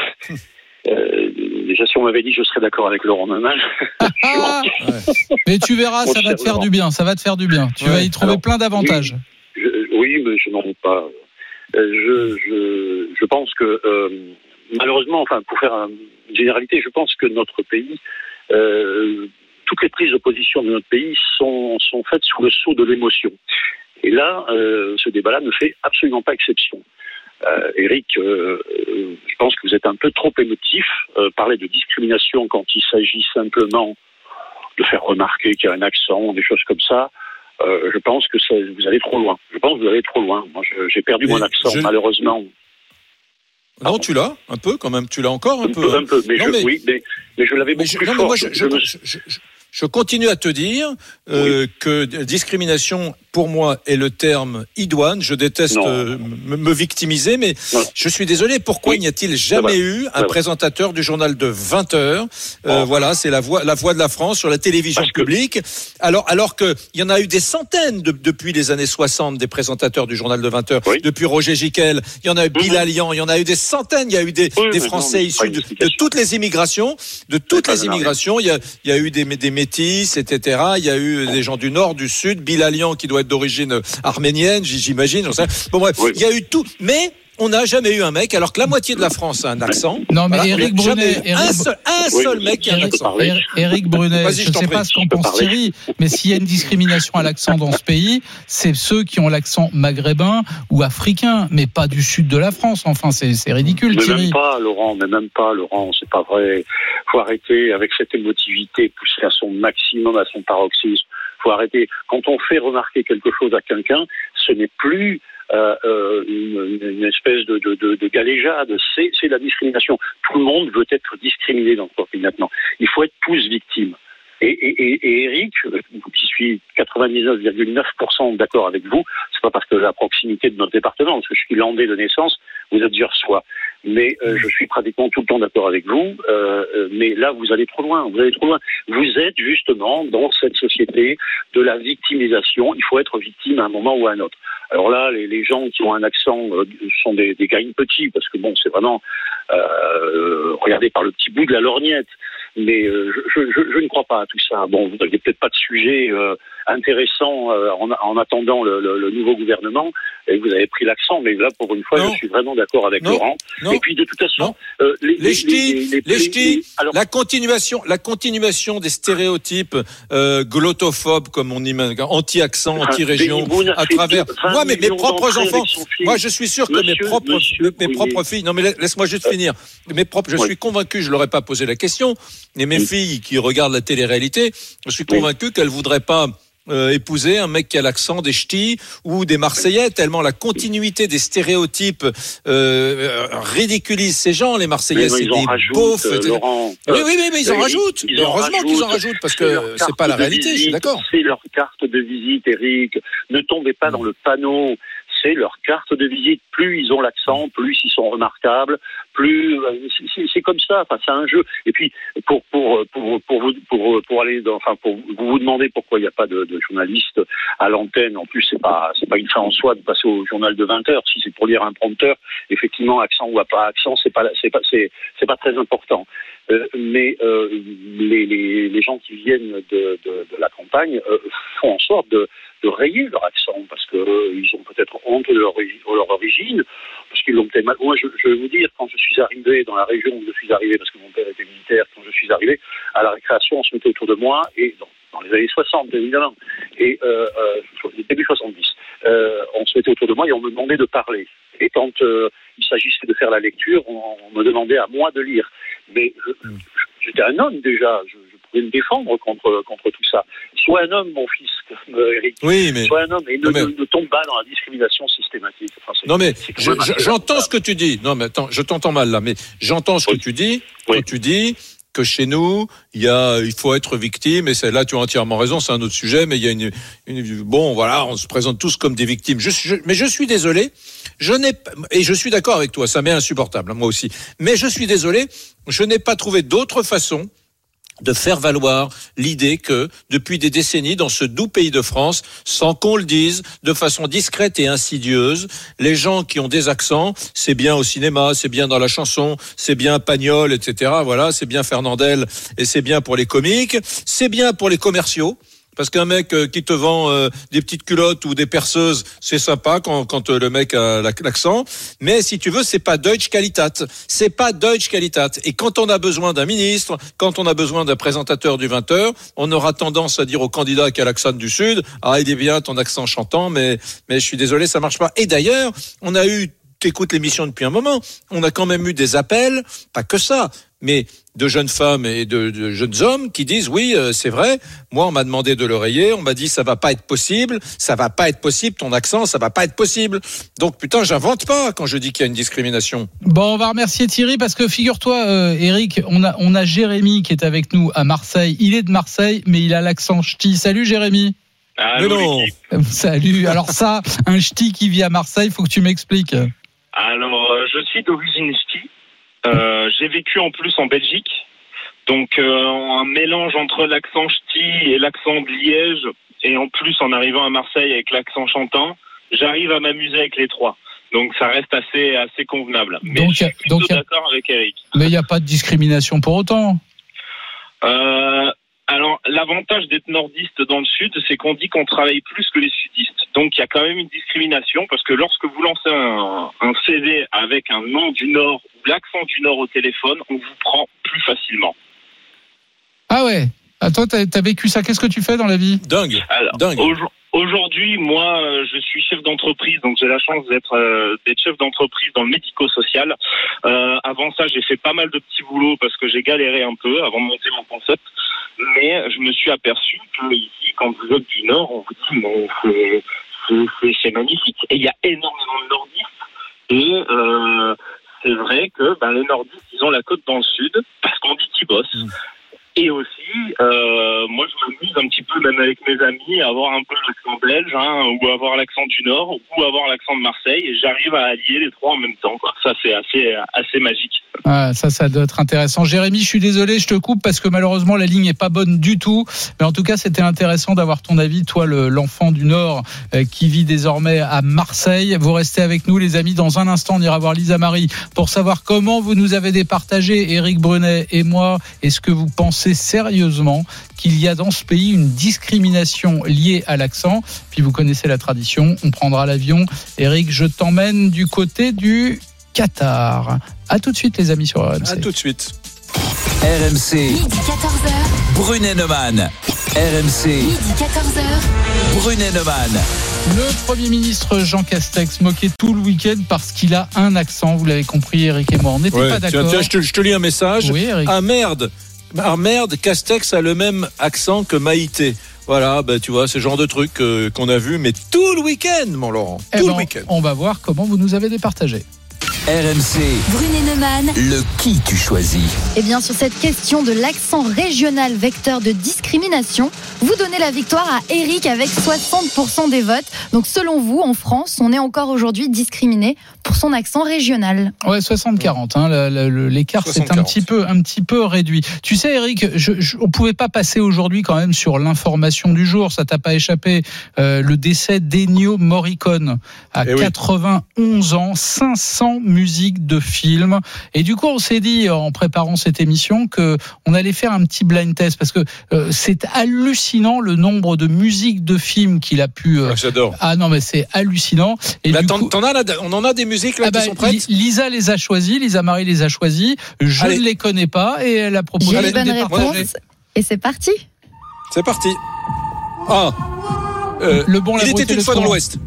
euh, déjà, si on m'avait dit je serais d'accord avec Laurent Neumann, Ah, mais tu verras, ça va te faire du bien, ça va te faire du bien. Tu Ouais. vas y trouver Alors, plein d'avantages. oui, mais je n'en doute pas. Euh, je, je, je pense que, euh, malheureusement, enfin, pour faire un- une généralité, je pense que notre pays, euh, toutes les prises de position de notre pays sont, sont faites sous le sceau de l'émotion. Et là, euh, ce débat-là ne fait absolument pas exception. Euh, Eric, euh, euh, je pense que vous êtes un peu trop émotif. Euh, parler de discrimination quand il s'agit simplement de faire remarquer qu'il y a un accent, des choses comme ça, je pense que ça, vous allez trop loin. Je pense que vous allez trop loin. Moi, j'ai perdu Mais mon accent, je- malheureusement. Non, tu l'as, un peu quand même, tu l'as encore un Un peu. peu, hein. un peu. Mais, Non, je, mais- oui, mais, mais je l'avais beaucoup je, plus non, mais fort. moi, je, je- me- je- continue à te dire euh, que discrimination, pour moi, est le terme idoine. Je déteste euh, me, victimiser, mais Non. je suis désolé. Pourquoi Oui. n'y a-t-il jamais eu un présentateur du journal de 20 heures? Euh, Oh. Voilà, c'est la voix, la voix de la France sur la télévision Parce que- publique. Alors, alors que il y en a eu des centaines de- depuis les années 60 des présentateurs du journal de 20 heures. Oui. Depuis Roger Giquel, il y en a eu Mhm. Bilal il y en a eu des centaines. Il y a eu des, des non, Français issus de, toutes les immigrations, de toutes les immigrations. Il y a, il y a eu des, des métis, etc. Il y a eu des gens du nord, du sud. Bilalian qui doit être d'origine arménienne, j'imagine. Bon bref, Oui. il y a eu tout, mais on n'a jamais eu un mec, alors que la moitié de la France a un accent. Non, mais Voilà, jamais Brunet, un seul, un mec qui a un accent. Éric Brunet, Vas-y, je ne t'en sais prie, pas ce qu'en pense parler. Thierry, mais s'il y a une discrimination à l'accent dans ce pays, c'est ceux qui ont l'accent maghrébin ou africain, mais pas du sud de la France. Enfin, c'est c'est ridicule, Mais Thierry. même pas, Laurent, mais même pas, Laurent, c'est pas vrai. Faut arrêter avec cette émotivité poussée à son maximum, à son paroxysme. Faut arrêter. Quand on fait remarquer quelque chose à quelqu'un, ce n'est plus euh, euh, une, espèce de, de, de, de galéjade, c'est la discrimination. Tout le monde veut être discriminé dans ce pays maintenant. Il faut être tous victimes. Et, Eric, euh, qui suis 99,9% d'accord avec vous, c'est pas parce que la proximité de notre département, parce que je suis landais de naissance, vous êtes soi. Mais euh, je suis pratiquement tout le temps d'accord avec vous. euh, euh, mais là, vous allez trop loin. Vous allez trop loin. Vous êtes justement dans cette société de la victimisation. Il faut être victime à un moment ou à un autre. Alors là, les, gens qui ont un accent euh, sont des, des gailles petits parce que bon, c'est vraiment euh, regardez par le petit bout de la lorgnette. Mais euh, je, je, je ne crois pas à tout ça. Bon, vous n'aviez peut-être pas de sujet intéressant euh, en, en attendant le, le, le nouveau gouvernement et vous avez pris l'accent. Mais là, pour une fois, Non. je suis vraiment d'accord avec Non. Laurent. Non. Et puis de toute façon, euh, les, Les ch'tis, les ch'tis, alors, La continuation, la continuation des stéréotypes euh, glottophobes, comme on imagine, anti-accent, anti-région, à travers. deux- 20 Moi, mais mes propres enfants, moi, je suis sûr que mes propres, monsieur mes propres filles. Non, mais la- laisse-moi juste finir. Mes propres, je Oui. suis convaincu, je leur ai pas posé la question, mais mes filles qui regardent la télé-réalité, je suis convaincu qu'elles voudraient pas. Euh, épouser un mec qui a l'accent des ch'tis ou des Marseillais, tellement la continuité des stéréotypes euh, euh, ridiculise ces gens. Les Marseillais, c'est ils en des rajoutent, beaufs. euh, etc. Laurent. Oui, oui, mais ils en Euh, rajoutent. ils heureusement qu'ils en rajoutent. parce que c'est pas la réalité. Je suis d'accord. C'est leur carte de visite, Eric. Ne tombez pas dans le panneau. C'est leur carte de visite. Plus ils ont l'accent, plus ils sont remarquables, plus c'est comme ça. Enfin, c'est un jeu. Et puis pour pour pour pour vous pour pour aller dans, enfin pour vous vous demandez pourquoi il n'y a pas de, de journaliste à l'antenne. En plus, c'est pas c'est pas une fin en soi de passer au journal de 20 heures. Si c'est pour lire un prompteur, effectivement, accent ou pas accent, c'est pas c'est pas c'est c'est pas très important. Euh, mais euh, les, les, les gens qui viennent de, de, de la campagne euh, font en sorte de, de rayer leur accent parce qu'ils ont peut-être honte de leur, leur origine, parce qu'ils l'ont peut-être mal. Moi, je, je vais vous dire, quand je suis arrivé dans la région où je suis arrivé, parce que mon père était militaire, quand je suis arrivé, à la récréation, on se mettait autour de moi, et dans, dans les années 60, évidemment, et euh, euh, début 70, euh, on se mettait autour de moi et on me demandait de parler. Et quand euh, il s'agissait de faire la lecture, on, on, me demandait à moi de lire. Mais j'étais un homme déjà, je, je, pouvais me défendre contre, contre tout ça. Sois un homme, mon fils, comme Eric. Oui, mais... Sois un homme et ne, mais... ne, ne tombe pas dans la discrimination systématique. Enfin, non, mais j'entends ce que tu dis. Non, mais attends, je t'entends mal là, mais j'entends ce oui. que tu dis. Oui. Quand tu dis que chez nous, il y a, il faut être victime, et c'est là tu as entièrement raison, c'est un autre sujet, mais il y a une, une, bon, voilà, on se présente tous comme des victimes. Je, je, mais je suis désolé, je n'ai et je suis d'accord avec toi, ça m'est insupportable, moi aussi. Mais je suis désolé, je n'ai pas trouvé d'autre façon de faire valoir l'idée que depuis des décennies dans ce doux pays de France, sans qu'on le dise, de façon discrète et insidieuse, les gens qui ont des accents, c'est bien au cinéma, c'est bien dans la chanson, c'est bien Pagnol, etc. Voilà, c'est bien Fernandel et c'est bien pour les comiques, c'est bien pour les commerciaux. Parce qu'un mec qui te vend euh, des petites culottes ou des perceuses, c'est sympa quand, quand le mec a l'accent. Mais si tu veux, c'est pas Deutsche Qualitat. C'est pas Deutsche Qualitat. Et quand on a besoin d'un ministre, quand on a besoin d'un présentateur du 20h, on aura tendance à dire au candidat qui a l'accent du Sud, ah, il est bien ton accent chantant, mais, mais je suis désolé, ça marche pas. Et d'ailleurs, on a eu écoutes l'émission depuis un moment, on a quand même eu des appels, pas que ça, mais de jeunes femmes et de, de jeunes hommes qui disent oui, euh, c'est vrai. Moi, on m'a demandé de l'oreiller, on m'a dit ça va pas être possible, ça va pas être possible, ton accent, ça va pas être possible. Donc putain, j'invente pas quand je dis qu'il y a une discrimination. Bon, on va remercier Thierry parce que figure-toi, euh, Eric, on a on a Jérémy qui est avec nous à Marseille. Il est de Marseille, mais il a l'accent ch'ti. Salut Jérémy. Allô, non. Salut. Alors ça, un ch'ti qui vit à Marseille, faut que tu m'expliques. Alors, euh, je suis d'origine ch'ti. Euh, j'ai vécu en plus en Belgique. Donc, euh, un mélange entre l'accent ch'ti et l'accent de Liège. Et en plus, en arrivant à Marseille avec l'accent chantant, j'arrive à m'amuser avec les trois. Donc, ça reste assez, assez convenable. Mais donc, je suis plutôt d'accord avec Eric. Mais il n'y a pas de discrimination pour autant. Euh, alors, l'avantage d'être nordiste dans le sud, c'est qu'on dit qu'on travaille plus que les sudistes. Donc, il y a quand même une discrimination parce que lorsque vous lancez un, un CV avec un nom du Nord ou l'accent du Nord au téléphone, on vous prend plus facilement. Ah ouais ah, Toi, t'as as vécu ça. Qu'est-ce que tu fais dans la vie? Dingue. Alors, Dingue. Aujourd'hui, moi, euh, je suis chef d'entreprise, donc j'ai la chance d'être euh, chef d'entreprise dans le médico-social. Euh, avant ça, j'ai fait pas mal de petits boulots parce que j'ai galéré un peu avant de monter mon concept. Mais je me suis aperçu que ici, quand vous êtes du Nord, on vous dit mais c'est magnifique. Et il y a énormément de nordistes. Et euh, c'est vrai que ben, les nordistes, ils ont la côte dans le sud parce qu'on dit qu'ils bossent. Mmh. Et aussi, euh, moi, je m'amuse un petit peu, même avec mes amis, à avoir un peu l'accent belge, hein, ou avoir l'accent du Nord, ou avoir l'accent de Marseille, et j'arrive à allier les trois en même temps. Quoi. Ça, c'est assez, assez magique. Ah, ça, ça doit être intéressant. Jérémy, je suis désolé, je te coupe parce que malheureusement, la ligne n'est pas bonne du tout. Mais en tout cas, c'était intéressant d'avoir ton avis, toi, l'enfant du Nord, euh, qui vit désormais à Marseille. Vous restez avec nous, les amis. Dans un instant, on ira voir Lisa Marie pour savoir comment vous nous avez départagé, Éric Brunet et moi. Est-ce que vous pensez sérieusement qu'il y a dans ce pays une discrimination liée à l'accent. Puis vous connaissez la tradition, on prendra l'avion. Eric, je t'emmène du côté du Qatar. À tout de suite les amis sur RMC. À tout de suite. RMC. Midi 14h. Brunet Neumann. RMC. Midi 14h. Brunet Neumann. Le Premier ministre Jean Castex moquait tout le week-end parce qu'il a un accent. Vous l'avez compris, Eric et moi. On n'était Ouais, pas tiens, d'accord. tiens, je, te, je te lis un message. Oui, Eric. Ah merde Ah merde, Castex a le même accent que Maïté. Voilà, bah, tu vois, c'est le genre de truc euh, qu'on a vu, mais tout le week-end, mon Laurent. Eh Tout ben, le week-end. on va voir comment vous nous avez départagé. RMC. Brunet Neumann. Le qui tu choisis Eh bien, sur cette question de l'accent régional vecteur de discrimination, vous donnez la victoire à Eric avec 60% des votes. Donc, selon vous, en France, on est encore aujourd'hui discriminé pour son accent régional. Ouais, 60-40. Hein, L'écart c'est un 60-40. petit peu, un petit peu réduit. Tu sais, Eric, je, je- on pouvait pas passer aujourd'hui quand même sur l'information du jour. Ça t'a pas échappé. Euh, le décès d'Ennio Morricone à Eh oui. 91 ans, 500 musiques de films. Et du coup, on s'est dit en préparant cette émission que on allait faire un petit blind test parce que euh, c'est hallucinant le nombre de musiques de films qu'il a pu. euh, Ah, J'adore. ah non, mais c'est hallucinant. Et Là, du coup- là, on en a des musiques là ah bah, qui sont prêtes. Li- Lisa les a choisis, Lisa Marie les a choisis. Je Allez. ne les connais pas et elle a proposé bonnes départager. réponses. Et c'est parti. C'est parti. Ah. Euh, Le bon, la il brute était une le fois dans l'Ouest.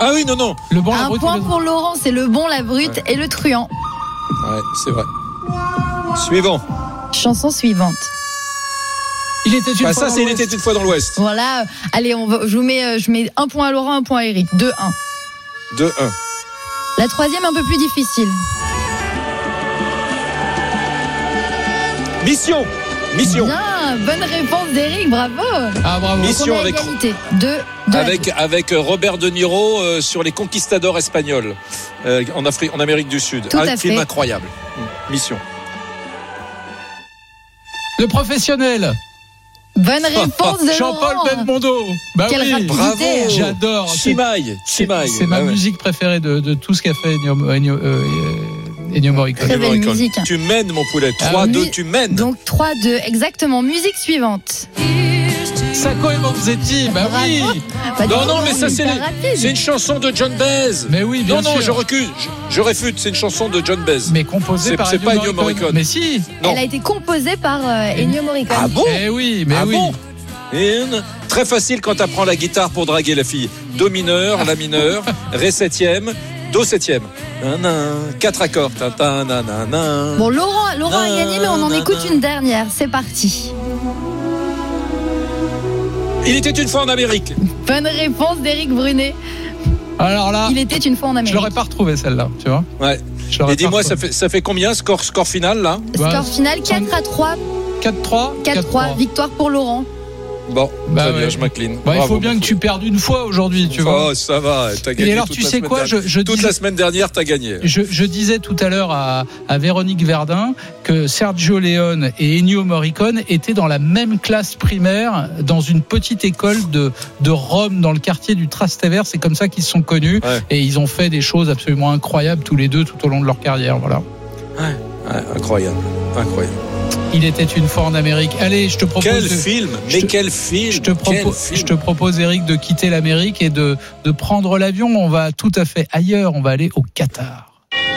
Ah oui, non, non. Le bon, la Un brute et point le- pour Laurent, c'est le bon, la brute et le truand. Ouais, c'est vrai. Suivant. Chanson suivante. Il était une Bah, fois ça, dans c'est il l'Ouest. était une fois dans l'Ouest. Voilà. Allez, on va, je vous mets, euh, je mets un point à Laurent, un point à Eric. 2-1. 2-1. La troisième, un peu plus difficile. Mission. Mission. Bien, bonne réponse d'Eric, bravo. Ah bravo. Mission avec- égalité. Deux, Avec, avec euh, Robert De Niro euh, sur les conquistadors espagnols euh, en, Afrique, en Amérique du Sud. Tout un à film fait. incroyable. Mission. Le professionnel. Bonne réponse de Jean-Paul. Belmondo. Bah Quelle oui. rapidité. Bravo. J'adore. C'est- Chimaï. C'est ma Ah ouais. musique préférée de, de tout ce qu'a fait Ennio, Ennio, euh, Ennio Morricone. Très belle musique. Tu mènes, mon poulet. Ah 3-2, oui. tu mènes. Donc 3-2, exactement. Musique suivante. Sacco et Vanzetti. Bah oui. Bah, Non, dis non, mais ça, c'est les- une chanson de John Baez. Mais oui, bien non, non, sûr. je recuse. Je, je réfute. C'est une chanson de John Baez. Mais composé C'est- par c'est Ennio pas Ennio Morricone. Mais si. non. Elle a été composée par euh, Ennio Morricone. Ah bon Eh oui, mais Ah oui. bon. Très facile quand tu apprends la guitare pour draguer la fille. Do mineur, la mineur, Ré septième, Do septième. Quatre accords. Bon, Laurent, Laurent a Non, gagné, mais on en non, écoute non. une dernière. C'est parti. Il était une fois en Amérique. Bonne réponse d'Éric Brunet. Alors là, Il était une fois en je Amérique. l'aurais pas retrouvé celle-là, tu vois. Ouais. Je Et dis-moi, ça fait, ça fait combien score, score final là? Bah, Score final 4 à 3, 4-3 4-3, victoire pour Laurent. Bon, Bah ouais. bien, je m'incline. Bah, il faut bien que tu perdes une fois aujourd'hui, tu vois. Oh, ça va, t'as gagné. Et alors, toute tu la sais quoi je, je Toute disais- la semaine dernière, t'as gagné. Je, je disais tout à l'heure à, à Véronique Verdun que Sergio Leone et Ennio Morricone étaient dans la même classe primaire dans une petite école de, de Rome dans le quartier du Trastevere. C'est comme ça qu'ils se sont connus Ouais. et ils ont fait des choses absolument incroyables tous les deux tout au long de leur carrière. Voilà. Ouais, incroyable, incroyable. Il était une fois en Amérique. Allez, je te propose. Quel de- film je Mais te- quel film Je te, Quel propose, film je te propose, Eric, de quitter l'Amérique et de, de prendre l'avion. On va tout à fait ailleurs. On va aller au Qatar.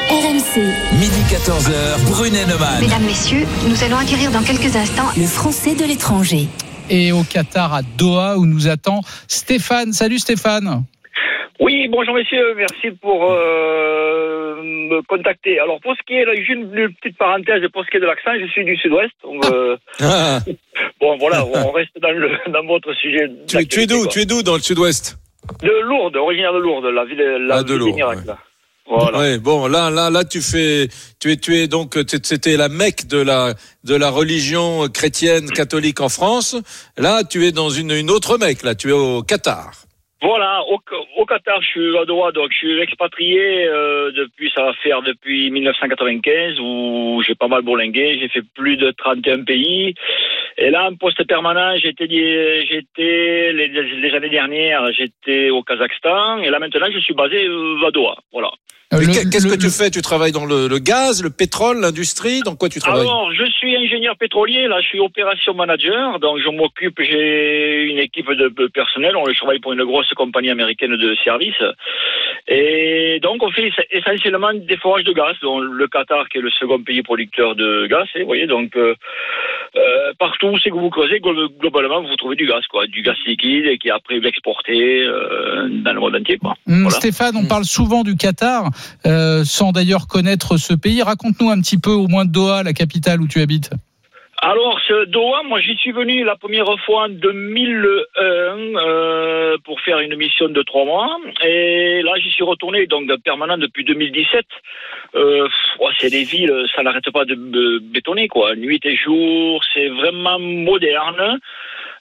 RMC, Midi 14h, Brunet Neumann. Mesdames, Messieurs, nous allons acquérir dans quelques instants le français de l'étranger. Et au Qatar, à Doha, où nous attend Stéphane. Salut Stéphane. Oui, bonjour messieurs, merci pour euh, me contacter. Alors pour ce qui est, là, juste une, une petite parenthèse, pour ce qui est de l'accent, je suis du sud-ouest. euh, Ah, bon voilà, on reste dans, le, dans votre sujet. tu, es- tu es d'où. Tu es d'où dans le sud-ouest? De Lourdes, originaire de Lourdes, la ville, la Ah, de Lourdes, d'Ignac, ouais. là. Voilà. Ouais, bon, là, là, là, tu fais, tu es, tu es donc, c'était la Mecque de la, de la religion chrétienne catholique en France. Là, tu es dans une, une autre Mecque. Là, tu es au Qatar. Voilà, au, au Qatar, je suis à Doha, donc je suis expatrié euh, depuis, ça va faire depuis 1995, où j'ai pas mal bourlingué, j'ai fait plus de 31 pays. Et là, en poste permanent, j'étais, j'étais les, les années dernières, j'étais au Kazakhstan, et là maintenant, je suis basé euh, à Doha. Voilà. Qu'est- Qu'est-ce le- que tu fais? Tu travailles dans le, le gaz, le pétrole, l'industrie? Dans quoi tu travailles? Alors, je suis ingénieur pétrolier, là, je suis opération manager, donc je m'occupe, j'ai une équipe de de personnel, on travaille pour une grosse compagnie américaine de services, et donc on fait essentiellement des forages de gaz, dont le Qatar qui est le second pays producteur de gaz, et vous voyez, donc euh, euh, partout c'est que vous creusez, glo- globalement, vous trouvez du gaz, quoi, du gaz liquide, et qui après est exporté euh, dans le monde entier, quoi. Voilà. Stéphane, on parle souvent du Qatar, euh, sans d'ailleurs connaître ce pays. Raconte-nous un petit peu, au moins Doha, la capitale où tu habites. Alors, Doha, moi, j'y suis venu la première fois en 2001 euh, pour faire une mission de trois mois. Et là, j'y suis retourné, donc permanent depuis 2017. Euh, c'est des villes, ça n'arrête pas de bétonner, quoi. Nuit et jour, c'est vraiment moderne.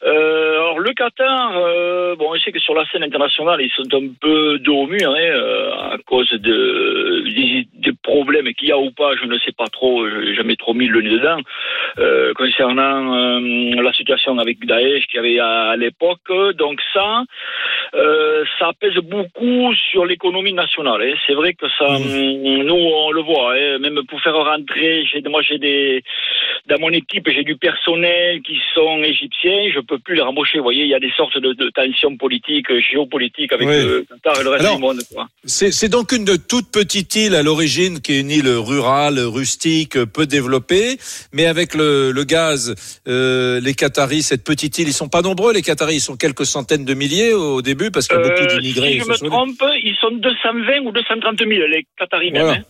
Euh, alors le Qatar, euh, bon, je sais que sur la scène internationale, ils sont un peu dos au mur hein, euh, à cause de, des, des problèmes qu'il y a ou pas, je ne sais pas trop, je n'ai jamais trop mis le nez dedans, euh, concernant euh, la situation avec Daesh qu'il y avait à, à l'époque. Donc ça, euh, ça pèse beaucoup sur l'économie nationale. hein. C'est vrai que ça, hum, nous on le voit, hein. même pour faire rentrer, j'ai, moi j'ai des, dans mon équipe j'ai du personnel qui sont égyptiens, je peux plus les rembaucher. Vous voyez, il y a des sortes de, de tensions politiques, euh, géopolitiques avec Oui. le Qatar et le reste Alors, du monde. C'est donc une toute petite île à l'origine qui est une île rurale, rustique, peu développée, mais avec le, le gaz, euh, les Qataris, cette petite île, ils sont pas nombreux. Les Qataris, ils sont quelques centaines de milliers au début parce qu'il y a beaucoup Euh, d'immigrés. si je me trompe, ils sont 220 ou 230 000, les Qataris même. Hein.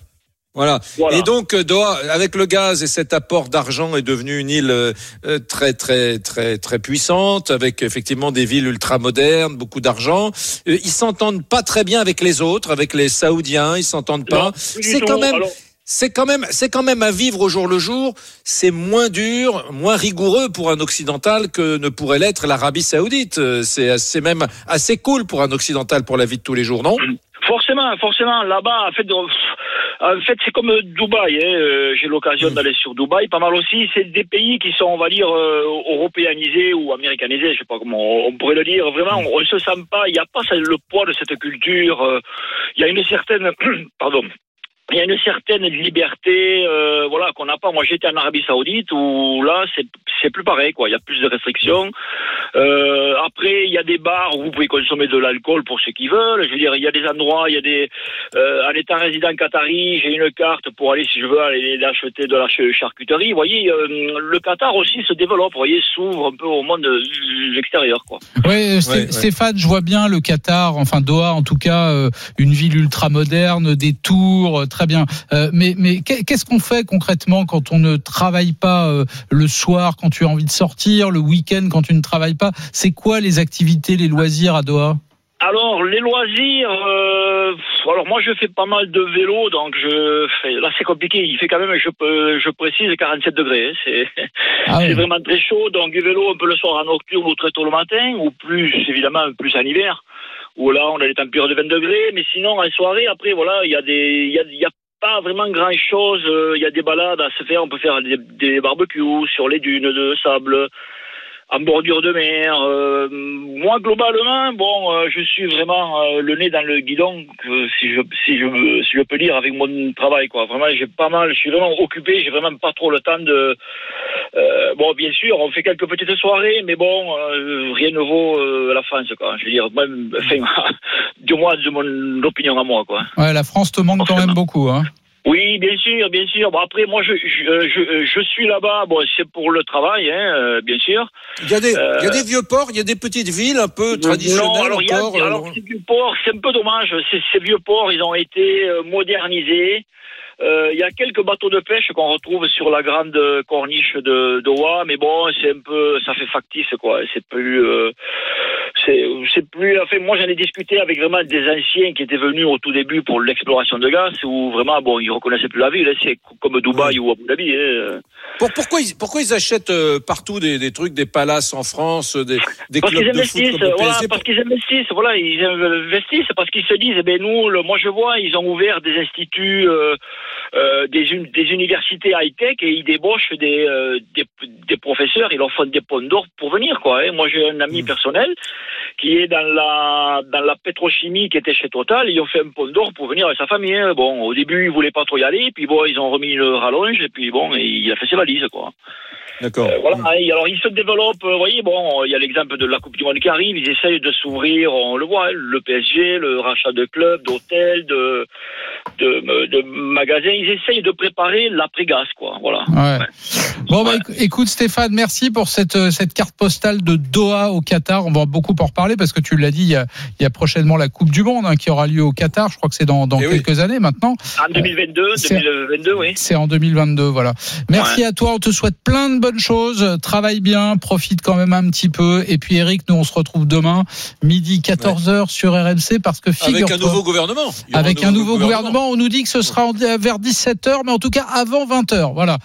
Voilà. Voilà. Et donc euh, Doha, avec le gaz et cet apport d'argent, est devenue une île euh, euh, très très très très puissante, avec effectivement des villes ultra modernes, beaucoup d'argent. Ils s'entendent pas très bien avec les autres, avec les Saoudiens, ils s'entendent pas. C'est quand même. Alors- C'est quand même, c'est quand même à vivre au jour le jour. C'est moins dur, moins rigoureux pour un occidental que ne pourrait l'être l'Arabie Saoudite. C'est, c'est même assez cool pour un occidental pour la vie de tous les jours, non? Forcément, forcément, là-bas, en fait, en fait, c'est comme Dubaï. hein, euh, J'ai l'occasion d'aller sur Dubaï, pas mal aussi. C'est des pays qui sont, on va dire, euh, européanisés ou américanisés, je sais pas comment on pourrait le dire. Vraiment, on ne se sent pas. Il n'y a pas le poids de cette culture. euh, Il y a une certaine, pardon. Il y a une certaine liberté, euh, voilà, qu'on n'a pas. Moi, j'étais en Arabie Saoudite où là, c'est c'est plus pareil, quoi. Il y a plus de restrictions. Euh, après, il y a des bars où vous pouvez consommer de l'alcool pour ceux qui veulent. Je veux dire, il y a des endroits, il y a des. Euh, en étant résident qatari, j'ai une carte pour aller, si je veux, aller acheter de la ch- charcuterie. Vous voyez, euh, le Qatar aussi se développe. Vous voyez, s'ouvre un peu au monde extérieur, quoi. Oui, Ouais, ouais. Stéphane, je vois bien le Qatar, enfin Doha en tout cas, euh, une ville ultra moderne, des tours, euh, très bien. Euh, mais mais qu'est- qu'est-ce qu'on fait concrètement quand on ne travaille pas euh, le soir, quand tu as envie de sortir, le week-end quand tu ne travailles pas? C'est quoi les activités, les loisirs à Doha? Alors, les loisirs, euh, alors moi je fais pas mal de vélo, donc je là c'est compliqué, il fait quand même, je, je précise, 47 degrés, hein, c'est Ah oui. vraiment très chaud, donc du vélo un peu le soir en nocturne ou très tôt le matin, ou plus évidemment plus en hiver, où là on a des températures de 20 degrés, mais sinon en soirée, après voilà, il y a des, il y a, y a pas vraiment grand chose, il y a des balades à se faire, on peut faire des barbecues sur les dunes de sable, en bordure de mer. Euh, moi, globalement, bon, euh, je suis vraiment euh, le nez dans le guidon, que si je si je si je peux dire avec mon travail, quoi. Vraiment, j'ai pas mal, je suis vraiment occupé, j'ai vraiment pas trop le temps de. euh, bon, bien sûr, on fait quelques petites soirées, mais bon, euh, rien ne vaut euh, la France, quoi. Je veux dire, même, enfin, du moins de mon opinion à moi, quoi. Ouais, la France te manque quand même beaucoup. Hein. Oui, bien sûr, bien sûr. Bon, après, moi, je, je, euh, je, je suis là-bas. Bon, c'est pour le travail, hein, euh, bien sûr. Il y a des, Euh, il y a des vieux ports, il y a des petites villes un peu traditionnelles non, alors, il y a- encore. euh, alors, ces vieux ports, c'est un peu dommage. Ces, ces vieux ports, ils ont été euh, modernisés. Euh, Il y a quelques bateaux de pêche qu'on retrouve sur la grande corniche de d'Oa, mais bon, c'est un peu, ça fait factice, quoi. C'est plus, euh, c'est, plus. Enfin, moi, j'en ai discuté avec vraiment des anciens qui étaient venus au tout début pour l'exploration de gaz, où vraiment, bon, ils reconnaissaient plus la ville. hein. C'est comme Dubaï ou Abu Dhabi. hein. Pour- pourquoi, ils, pourquoi ils achètent euh, partout des, des trucs, des palaces en France, euh, des, des Parce clubs qu'ils de foot investissent, comme le voilà, PSG parce qu'ils investissent, voilà, ils investissent parce qu'ils se disent, eh ben nous, le- moi je vois, ils ont ouvert des instituts, euh, euh, des, des universités high-tech et ils débauchent des, des, des professeurs, ils leur font des ponts d'or pour venir, quoi. hein. Moi j'ai un ami personnel qui est dans la dans la pétrochimie qui était chez Total, ils ont fait un pont d'or pour venir avec sa famille. hein. Bon, au début ils voulaient pas trop y aller, puis bon, ils ont remis le rallonge et puis bon, il a fait ses valises, quoi. D'accord. Euh, voilà, alors il se développe, euh, vous voyez, bon, il y a l'exemple de la Coupe du Monde qui arrive, ils essayent de s'ouvrir, on le voit, hein, le PSG, le rachat de clubs, d'hôtels, de, de, de magasins, ils essayent de préparer l'après-gaz, quoi, voilà. Ouais. Bon, bah, éc- écoute Stéphane, merci pour cette, euh, cette carte postale de Doha au Qatar. On va beaucoup en reparler parce que tu l'as dit, il y, a, il y a prochainement la Coupe du Monde hein, qui aura lieu au Qatar. Je crois que c'est dans, dans Eh oui. quelques années maintenant. En 2022, c'est- 2022, oui. C'est en 2022, voilà. Merci à toi, on te souhaite plein de bonnes choses. Travaille bien, profite quand même un petit peu. Et puis Eric, nous on se retrouve demain, midi 14h sur RMC parce que Avec figure un nouveau gouvernement. Avec un nouveau gouvernement, on nous dit que ce sera en- vers 17h, mais en tout cas avant 20h. Voilà.